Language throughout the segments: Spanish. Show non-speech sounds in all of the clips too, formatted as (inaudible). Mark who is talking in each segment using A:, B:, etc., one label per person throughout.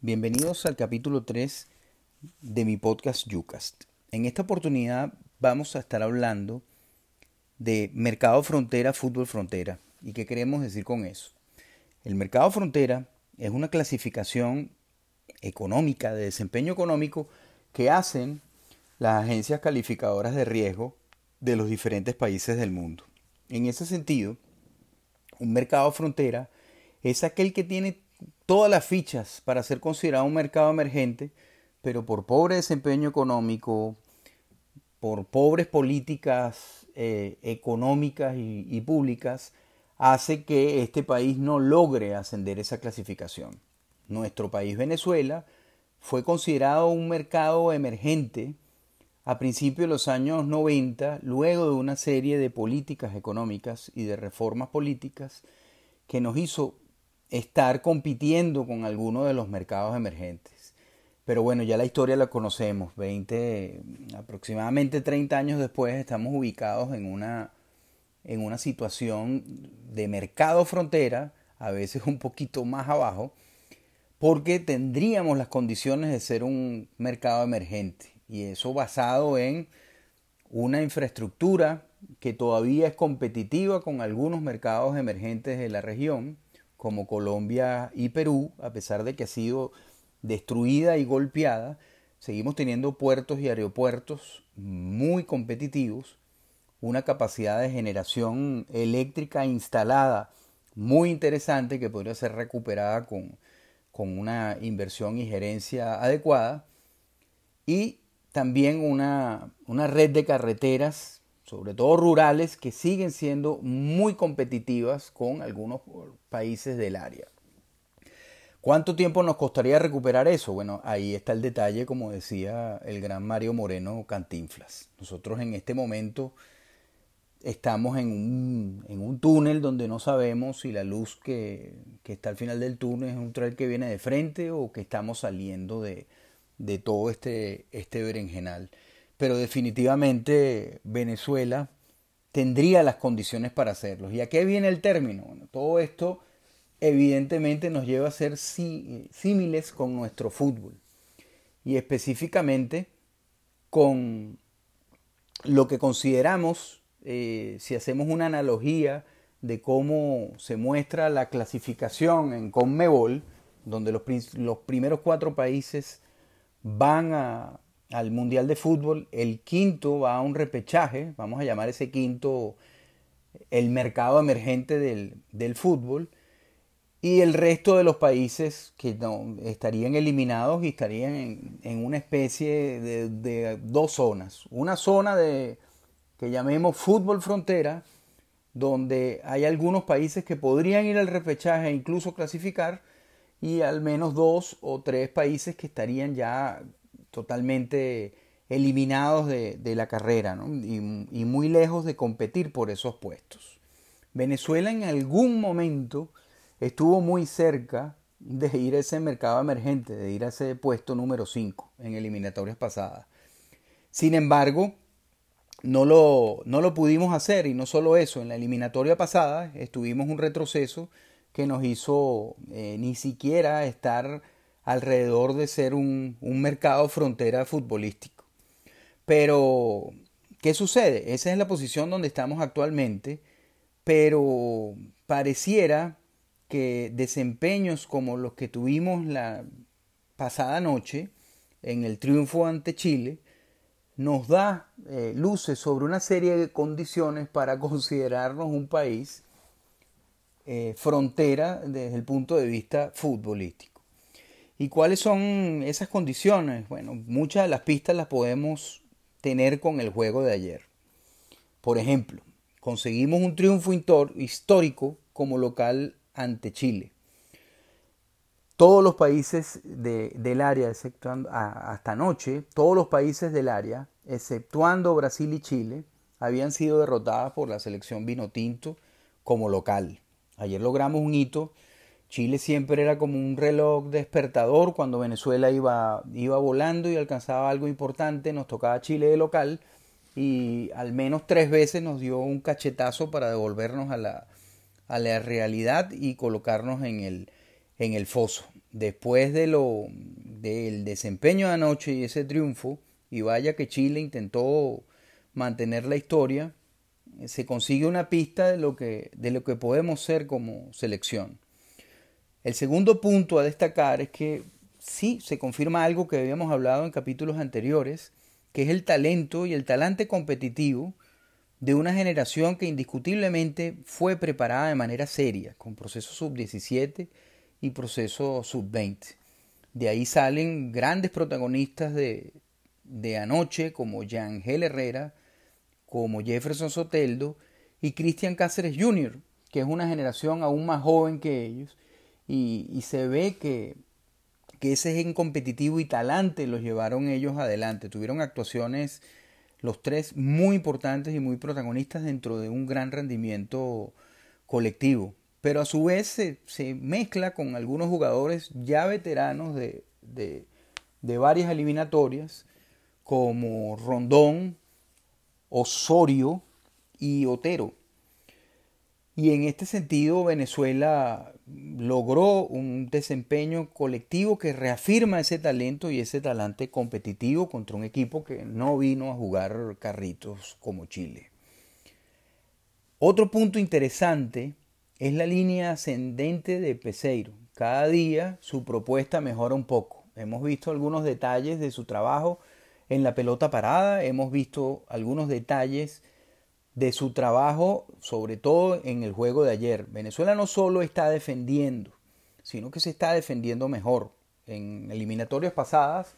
A: Bienvenidos al capítulo 3 de mi podcast Ucast. En esta oportunidad vamos a estar hablando de mercado frontera, fútbol frontera. ¿Y qué queremos decir con eso? El mercado frontera es una clasificación económica, de desempeño económico, que hacen las agencias calificadoras de riesgo de los diferentes países del mundo. En ese sentido, un mercado frontera es aquel que tiene todas las fichas para ser considerado un mercado emergente, pero por pobre desempeño económico, por pobres políticas eh, económicas y, públicas, hace que este país no logre ascender esa clasificación. Nuestro país, Venezuela, fue considerado un mercado emergente a principios de los años 90, luego de una serie de políticas económicas y de reformas políticas que nos hizo estar compitiendo con algunos de los mercados emergentes. Pero bueno, ya la historia la conocemos. 20, aproximadamente 30 años después estamos ubicados en una, en una situación de mercado frontera, a veces un poquito más abajo, porque tendríamos las condiciones de ser un mercado emergente. Y eso basado en una infraestructura que todavía es competitiva con algunos mercados emergentes de la región como Colombia y Perú, a pesar de que ha sido destruida y golpeada, seguimos teniendo puertos y aeropuertos muy competitivos, una capacidad de generación eléctrica instalada muy interesante que podría ser recuperada con, con una inversión y gerencia adecuada, y también una, una red de carreteras sobre todo rurales, que siguen siendo muy competitivas con algunos países del área. ¿Cuánto tiempo nos costaría recuperar eso? Bueno, ahí está el detalle, como decía el gran Mario Moreno Cantinflas. Nosotros en este momento estamos en un, en un túnel donde no sabemos si la luz que, que, está al final del túnel es un tren que viene de frente o que estamos saliendo de, de todo este, este berenjenal pero definitivamente Venezuela tendría las condiciones para hacerlo. ¿Y a qué viene el término? Bueno, todo esto evidentemente nos lleva a ser símiles con nuestro fútbol y específicamente con lo que consideramos, eh, si hacemos una analogía de cómo se muestra la clasificación en Conmebol, donde los, los primeros cuatro países van a, al Mundial de Fútbol, el quinto va a un repechaje, vamos a llamar ese quinto el mercado emergente del, fútbol, y el resto de los países que no, estarían eliminados y estarían en, una especie de, de, dos zonas. Una zona de que llamemos fútbol frontera, donde hay algunos países que podrían ir al repechaje e incluso clasificar, y al menos dos o tres países que estarían ya totalmente eliminados de, la carrera y, muy lejos de competir por esos puestos. Venezuela en algún momento estuvo muy cerca de ir a ese mercado emergente, de ir a ese puesto número 5 en eliminatorias pasadas. Sin embargo, no lo, no lo pudimos hacer y no solo eso, en la eliminatoria pasada estuvimos un retroceso que nos hizo eh, ni siquiera estar alrededor de ser un, mercado frontera futbolístico. Pero, ¿qué sucede? Esa es la posición donde estamos actualmente, pero pareciera que desempeños como los que tuvimos la pasada noche en el triunfo ante Chile nos da eh, luces sobre una serie de condiciones para (laughs) considerarnos un país eh, frontera desde el punto de vista futbolístico. ¿Y cuáles son esas condiciones? Bueno, muchas de las pistas las podemos tener con el juego de ayer. Por ejemplo, conseguimos un triunfo histórico como local ante Chile. Todos los países del área, exceptuando, hasta anoche, todos los países del área, exceptuando Brasil y Chile, habían sido derrotadas por la selección Vinotinto como local. Ayer logramos un hito Chile siempre era como un reloj despertador cuando Venezuela iba, iba volando y alcanzaba algo importante, nos tocaba Chile de local y al menos tres veces nos dio un cachetazo para devolvernos a la, a la realidad y colocarnos en el, en el foso. después de lo, del desempeño de anoche y ese triunfo, y vaya que Chile intentó mantener la historia, se consigue una pista de lo que, de lo que podemos ser como selección. El segundo punto a destacar es que sí se confirma algo que habíamos hablado en capítulos anteriores, que es el talento y el talante competitivo de una generación que indiscutiblemente fue preparada de manera seria, con proceso sub-17 y proceso sub-20. De ahí salen grandes protagonistas de, de anoche, como Yangel Herrera, como Jefferson Soteldo y Cristian Cáceres Jr., que es una generación aún más joven que ellos, y, se ve que, que ese gen competitivo y talante los llevaron ellos adelante. Tuvieron actuaciones los tres muy importantes y muy protagonistas dentro de un gran rendimiento colectivo. Pero a su vez se, mezcla con algunos jugadores ya veteranos de, de, de, varias eliminatorias, como Rondón, Osorio y Otero. Y en este sentido Venezuela logró un desempeño colectivo que reafirma ese talento y ese talante competitivo contra un equipo que no vino a jugar carritos como Chile. Otro punto interesante es la línea ascendente de Peseiro. Cada día su propuesta mejora un poco. Hemos visto algunos detalles de su trabajo en la pelota parada, hemos visto algunos detalles de su trabajo, sobre todo en el juego de ayer. Venezuela no solo está defendiendo, sino que se está defendiendo mejor. En eliminatorias pasadas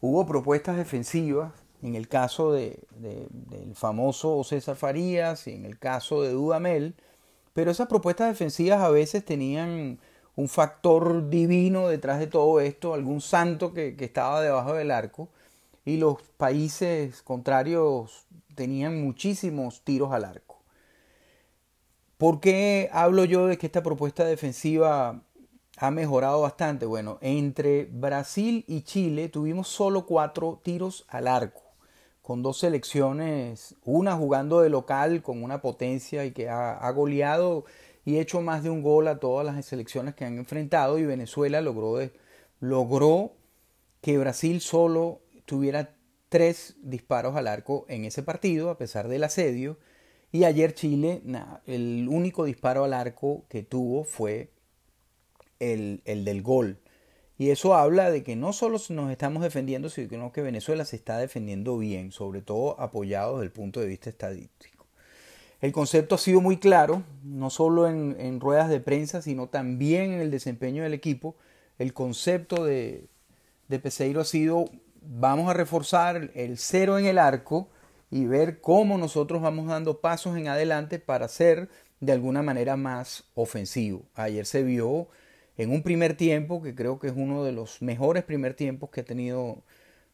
A: hubo propuestas defensivas, en el caso de, del famoso César Farías y en el caso de Dudamel, pero esas propuestas defensivas a veces tenían un factor divino detrás de todo esto, algún santo que, que estaba debajo del arco, y los países contrarios tenían muchísimos tiros al arco. ¿Por qué hablo yo de que esta propuesta defensiva ha mejorado bastante? Bueno, entre Brasil y Chile tuvimos solo cuatro tiros al arco, con dos selecciones, una jugando de local con una potencia y que ha, goleado y hecho más de un gol a todas las selecciones que han enfrentado y Venezuela logró, logró que Brasil solo tuviera tres disparos al arco en ese partido, a pesar del asedio. Y ayer Chile, el único disparo al arco que tuvo fue el, el, del gol. Y eso habla de que no solo nos estamos defendiendo, sino que Venezuela se está defendiendo bien, sobre todo apoyado desde el punto de vista estadístico. El concepto ha sido muy claro, no solo en, en ruedas de prensa, sino también en el desempeño del equipo. El concepto de, de Peseiro ha sido vamos a reforzar el cero en el arco y ver cómo nosotros vamos dando pasos en adelante para ser de alguna manera más ofensivo. Ayer se vio en un primer tiempo, que creo que es uno de los mejores primer tiempos que ha tenido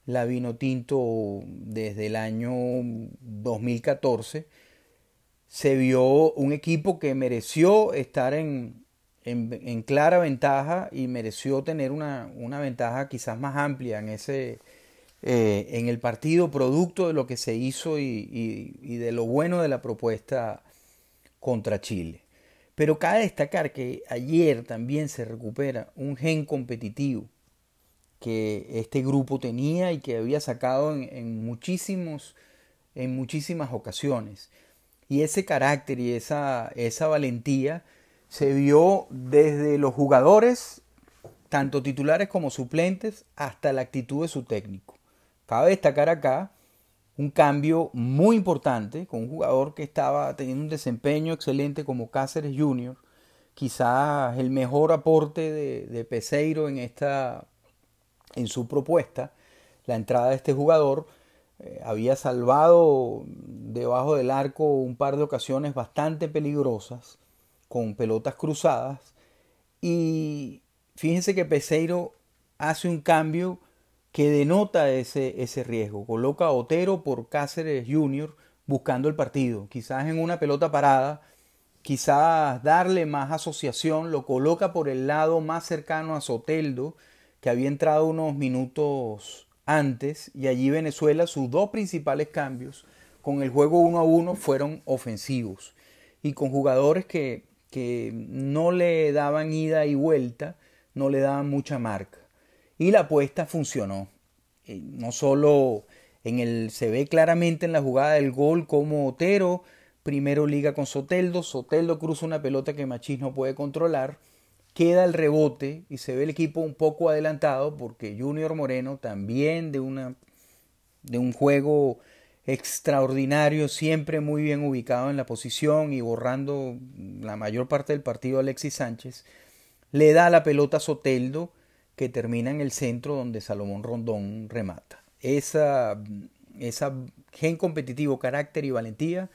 A: la Vino Tinto desde el año 2014, se vio un equipo que mereció estar en, en, clara ventaja y mereció tener una, una ventaja quizás más amplia en ese, eh, en el partido producto de lo que se hizo y, de lo bueno de la propuesta contra Chile. Pero cabe destacar que ayer también se recupera un gen competitivo que este grupo tenía y que había sacado en, muchísimos, en muchísimas ocasiones. Y ese carácter y esa, esa valentía se vio desde los jugadores, tanto titulares como suplentes, hasta la actitud de su técnico. Cabe destacar acá un cambio muy importante con un jugador que estaba teniendo un desempeño excelente como Cáceres Jr., quizás el mejor aporte de, Peseiro en, esta, en su propuesta, la entrada de este jugador. Eh, había salvado debajo del arco un par de ocasiones bastante peligrosas con pelotas cruzadas y fíjense que Peseiro hace un cambio que denota ese, ese riesgo. Coloca a Otero por Cáceres Jr. buscando el partido. Quizás en una pelota parada, quizás darle más asociación, lo coloca por el lado más cercano a Soteldo, que había entrado unos minutos antes, y allí Venezuela, sus dos principales cambios con el juego uno a uno fueron ofensivos y con jugadores que, que no le daban ida y vuelta, no le daban mucha marca. Y la apuesta funcionó. Eh, no solo en el, se ve claramente en la jugada del gol como Otero primero liga con Soteldo, Soteldo cruza una pelota que Machís no puede controlar, queda el rebote y se ve el equipo un poco adelantado porque Junior Moreno también de, una, de un juego extraordinario, siempre muy bien ubicado en la posición y borrando la mayor parte del partido a Alexis Sánchez, le da la pelota a Soteldo que termina en el centro donde Salomón Rondón remata. Esa, esa gen competitivo, carácter y valentía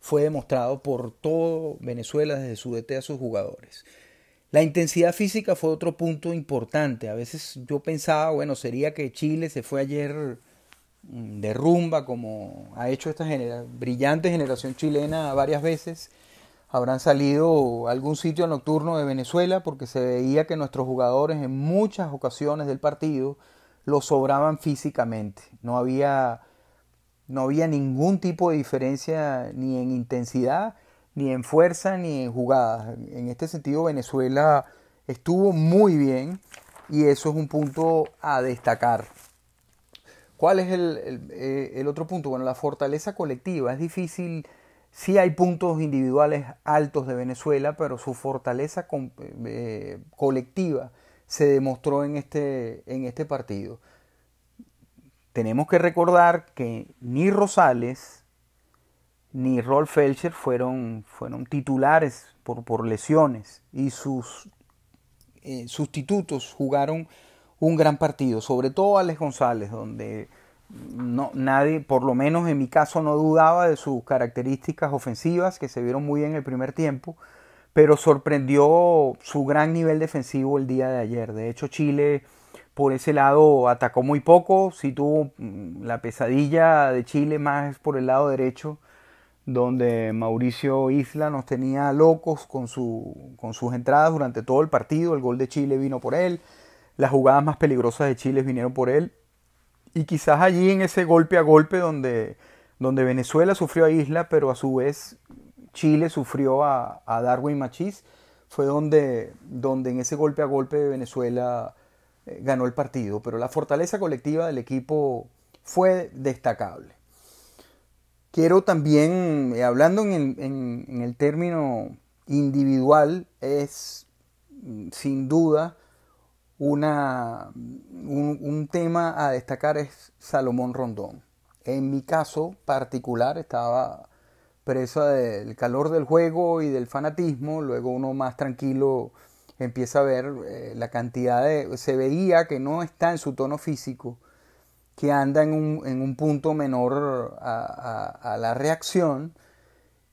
A: fue demostrado por todo Venezuela desde su DT a sus jugadores. La intensidad física fue otro punto importante. A veces yo pensaba, bueno, sería que Chile se fue ayer mm, de rumba como ha hecho esta brillante generación chilena varias veces. Habrán salido a algún sitio nocturno de Venezuela porque se veía que nuestros jugadores en muchas ocasiones del partido lo sobraban físicamente. No había no había ningún tipo de diferencia ni en intensidad, ni en fuerza, ni en jugadas. En este sentido, Venezuela estuvo muy bien y eso es un punto a destacar. ¿Cuál es el, eh, otro punto? Bueno, la fortaleza colectiva. Es difícil, sí hay puntos individuales altos de Venezuela, pero su fortaleza eh, colectiva se demostró en este, en este partido. Tenemos que recordar que ni Rosales ni Rolf Felcher fueron, fueron titulares por, por, lesiones y sus eh, sustitutos jugaron un gran partido, sobre todo Alex González, donde no, nadie, por lo menos en mi caso, no dudaba de sus características ofensivas que se vieron muy bien en el primer tiempo, pero sorprendió su gran nivel defensivo el día de ayer. De hecho, Chile por ese lado atacó muy poco, sí tuvo mm, la pesadilla de Chile más por el lado derecho, donde Mauricio Isla nos tenía locos con, su, con sus entradas durante todo el partido, el gol de Chile vino por él, las jugadas más peligrosas de Chile vinieron por él, y quizás allí en ese golpe a golpe donde, donde Venezuela sufrió a Isla, pero a su vez Chile sufrió a, Darwin Machís, fue donde, donde en ese golpe a golpe Venezuela eh, ganó el partido, pero la fortaleza colectiva del equipo fue destacable. Quiero también, eh, hablando en el, término individual, es mm, sin duda una, un, tema a destacar es Salomón Rondón. En mi caso particular estaba preso del calor del juego y del fanatismo, luego uno más tranquilo empieza a ver eh, la cantidad de... Se veía que no está en su tono físico, que anda en un, en un punto menor a, la reacción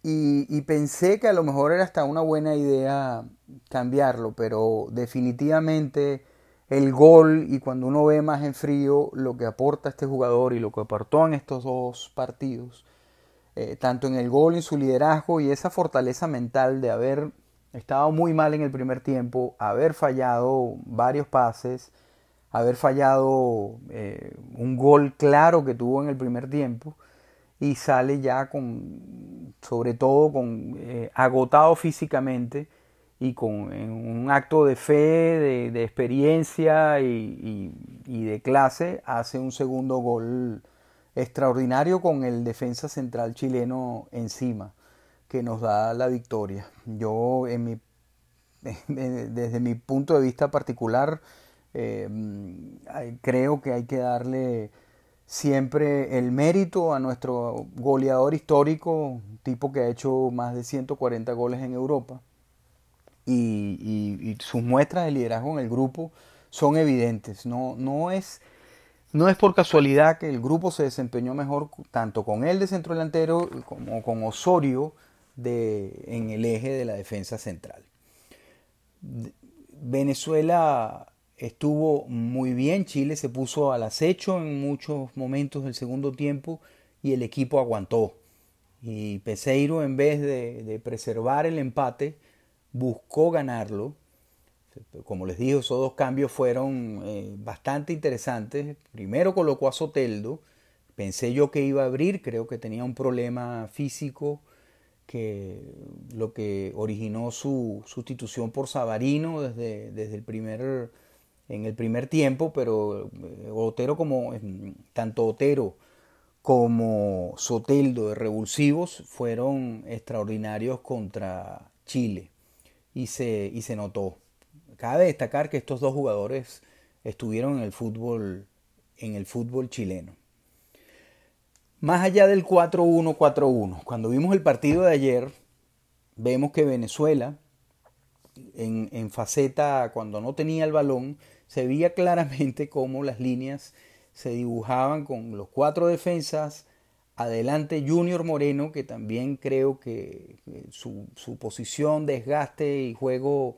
A: y, pensé que a lo mejor era hasta una buena idea cambiarlo, pero definitivamente el gol y cuando uno ve más en frío lo que aporta este jugador y lo que aportó en estos dos partidos, eh, tanto en el gol, en su liderazgo y esa fortaleza mental de haber estaba muy mal en el primer tiempo, haber fallado varios pases, haber fallado eh, un gol claro que tuvo en el primer tiempo y sale ya con, sobre todo con eh, agotado físicamente y con un acto de fe, de, experiencia y, de clase, hace un segundo gol extraordinario con el defensa central chileno encima que nos da la victoria. Yo, en mi, (laughs) desde mi punto de vista particular, eh, creo que hay que darle siempre el mérito a nuestro goleador histórico, tipo que ha hecho más de 140 goles en Europa. Y, sus muestras de liderazgo en el grupo son evidentes. No, no, es, no es por casualidad que el grupo se desempeñó mejor tanto con él de centro delantero como con Osorio de, en el eje de la defensa central. Venezuela estuvo muy bien, Chile se puso al acecho en muchos momentos del segundo tiempo y el equipo aguantó. Y Peseiro en vez de, preservar el empate, buscó ganarlo. Como les digo, esos dos cambios fueron eh, bastante interesantes. Primero colocó a Soteldo, pensé yo que iba a abrir, creo que tenía un problema físico que lo que originó su sustitución por Savarino desde, desde el primer en el primer tiempo, pero eh, Otero como tanto Otero como Soteldo de revulsivos fueron extraordinarios contra Chile y se, y se notó. Cabe destacar que estos dos jugadores estuvieron en el fútbol, en el fútbol chileno. Más allá del 4-1-4-1, cuando vimos el partido de ayer, vemos que Venezuela, en, en faceta cuando no tenía el balón, se veía (laughs) claramente cómo las líneas se dibujaban con los cuatro defensas, adelante Junior Moreno, que también creo que su, posición, desgaste y juego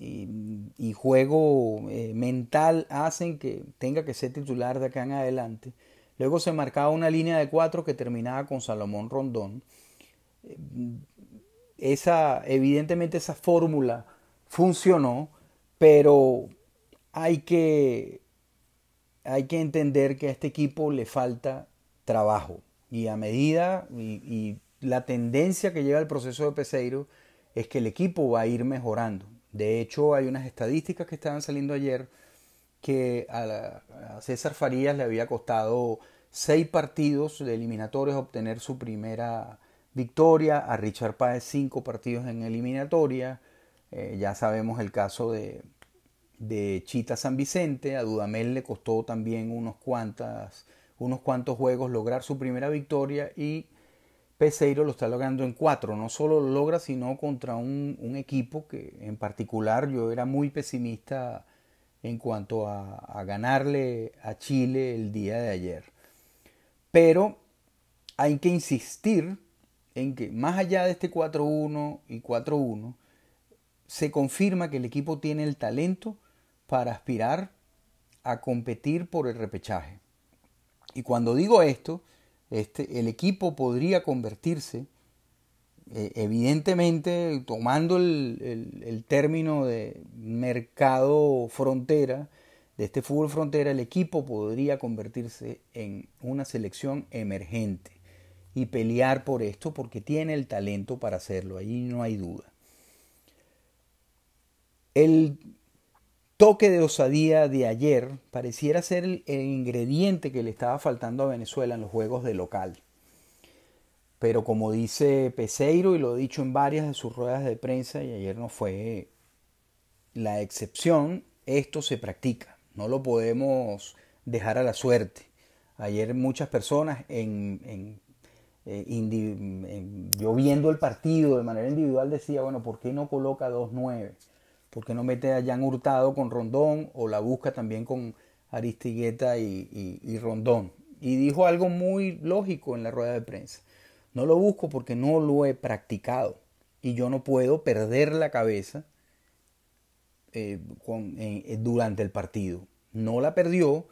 A: y, juego eh, mental hacen que tenga que ser titular de acá en adelante. Luego se marcaba una línea de cuatro que terminaba con Salomón Rondón. Esa, evidentemente esa fórmula funcionó, pero hay que, hay que entender que a este equipo le falta trabajo. Y a medida y, la tendencia que lleva el proceso de Peseiro es que el equipo va a ir mejorando. De hecho, hay unas estadísticas que estaban saliendo ayer que a, César Farías le había costado seis partidos de eliminatorios obtener su primera victoria, a Richard Páez cinco partidos en eliminatoria. Eh, ya sabemos el caso de, de Chita San Vicente. A Dudamel le costó también unos, cuantas, unos cuantos juegos lograr su primera victoria y Peseiro lo está logrando en cuatro. No solo lo logra, sino contra un, equipo que en particular yo era muy pesimista en cuanto a ganarle a Chile el día de ayer. Pero hay que insistir en que más allá de este 4-1 y 4-1, se confirma que el equipo tiene el talento para aspirar a competir por el repechaje. Y cuando digo esto, este, el equipo podría convertirse, eh, evidentemente tomando el, el, término de mercado frontera, de este fútbol frontera, el equipo podría convertirse en una selección emergente y pelear por esto porque tiene el talento para hacerlo, ahí no hay duda. El toque de osadía de ayer pareciera ser el, ingrediente que le estaba faltando a Venezuela en los juegos de local. Pero como dice Peseiro y lo he dicho en varias de sus ruedas de prensa y ayer no fue la excepción, esto se practica, no lo podemos dejar a la suerte. Ayer muchas personas en, eh, yo viendo el partido de manera individual decía, bueno, ¿por qué no coloca 2-9? ¿Por qué no mete a Jan Hurtado con Rondón o la busca también con Aristigueta y, Rondón? Y dijo algo muy lógico en la rueda de prensa. No lo busco porque no lo he practicado y yo no puedo perder la cabeza eh, eh, durante el partido. No la perdió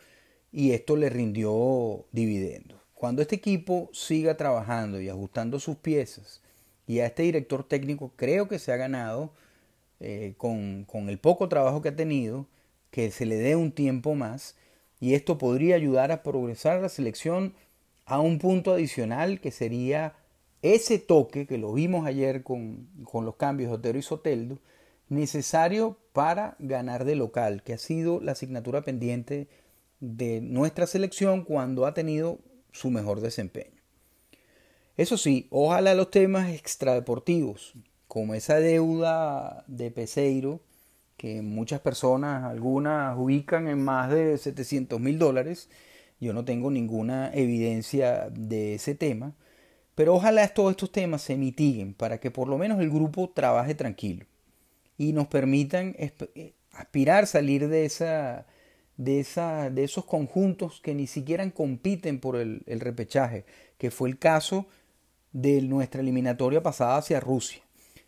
A: y esto le rindió dividendos. Cuando este equipo siga trabajando y ajustando sus piezas y a este director técnico creo que se ha ganado eh, con, el poco trabajo que ha tenido, que se le dé un tiempo más y esto podría ayudar a progresar la selección a un punto adicional que sería ese toque que lo vimos ayer con, con los cambios de Otero y Soteldo, necesario para ganar de local, que ha sido la asignatura pendiente de nuestra selección cuando ha tenido su mejor desempeño. Eso sí, ojalá los temas extradeportivos, como esa deuda de Peseiro, que muchas personas, algunas ubican en más de 700 mil dólares, yo no tengo ninguna evidencia de ese tema, pero ojalá todos estos temas se mitiguen para que por lo menos el grupo trabaje tranquilo y nos permitan eh, aspirar salir de esa de, esa, de esos conjuntos que ni siquiera compiten por el repechaje, que fue el caso de nuestra eliminatoria pasada hacia Rusia.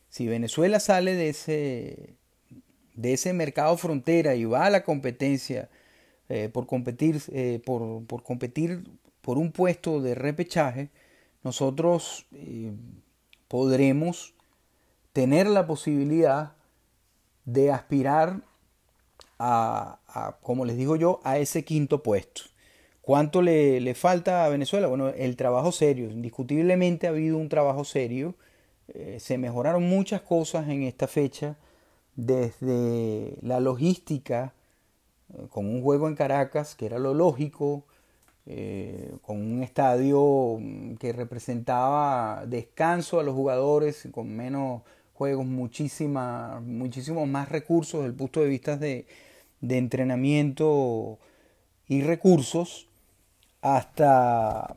A: Si Venezuela sale de ese, de ese mercado frontera y va a la competencia eh, por, competir, eh, por, por, competir por un puesto de repechaje, nosotros eh, podremos tener la posibilidad de aspirar a, a, como les digo yo, a ese quinto puesto. ¿Cuánto le, le, falta a Venezuela? Bueno, el trabajo serio. Indiscutiblemente ha habido un trabajo serio. Eh, se mejoraron muchas cosas en esta fecha, desde la logística, eh, con un juego en Caracas, que era lo lógico, eh, con un estadio mm, que representaba descanso a los jugadores, con menos juegos, muchísima, muchísimos más recursos desde el punto de vista de, de entrenamiento y recursos, hasta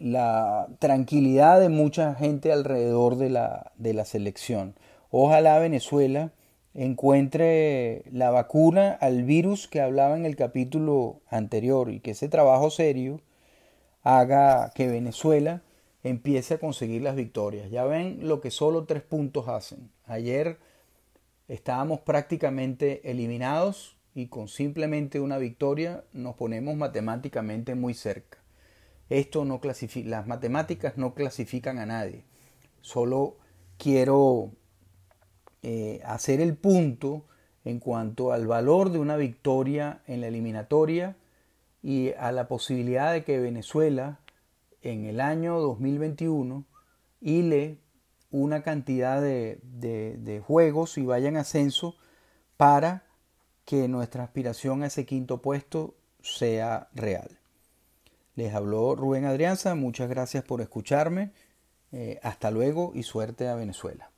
A: la tranquilidad de mucha gente alrededor de la, de la selección. Ojalá Venezuela encuentre la vacuna al virus que hablaba en el capítulo anterior y que ese trabajo serio haga que Venezuela empiece a conseguir las victorias. Ya ven lo que solo tres puntos hacen. Ayer estábamos prácticamente eliminados y con simplemente una victoria nos ponemos matemáticamente muy cerca. Esto no clasifica, las matemáticas no clasifican a nadie. Solo quiero eh, hacer el punto en cuanto al valor de una victoria en la eliminatoria y a la posibilidad de que Venezuela en el año 2021 hile una cantidad de, de juegos y vaya en ascenso para que nuestra aspiración a ese quinto puesto sea real. Les habló Rubén Adrianza, muchas gracias por escucharme. Eh, hasta luego y suerte a Venezuela.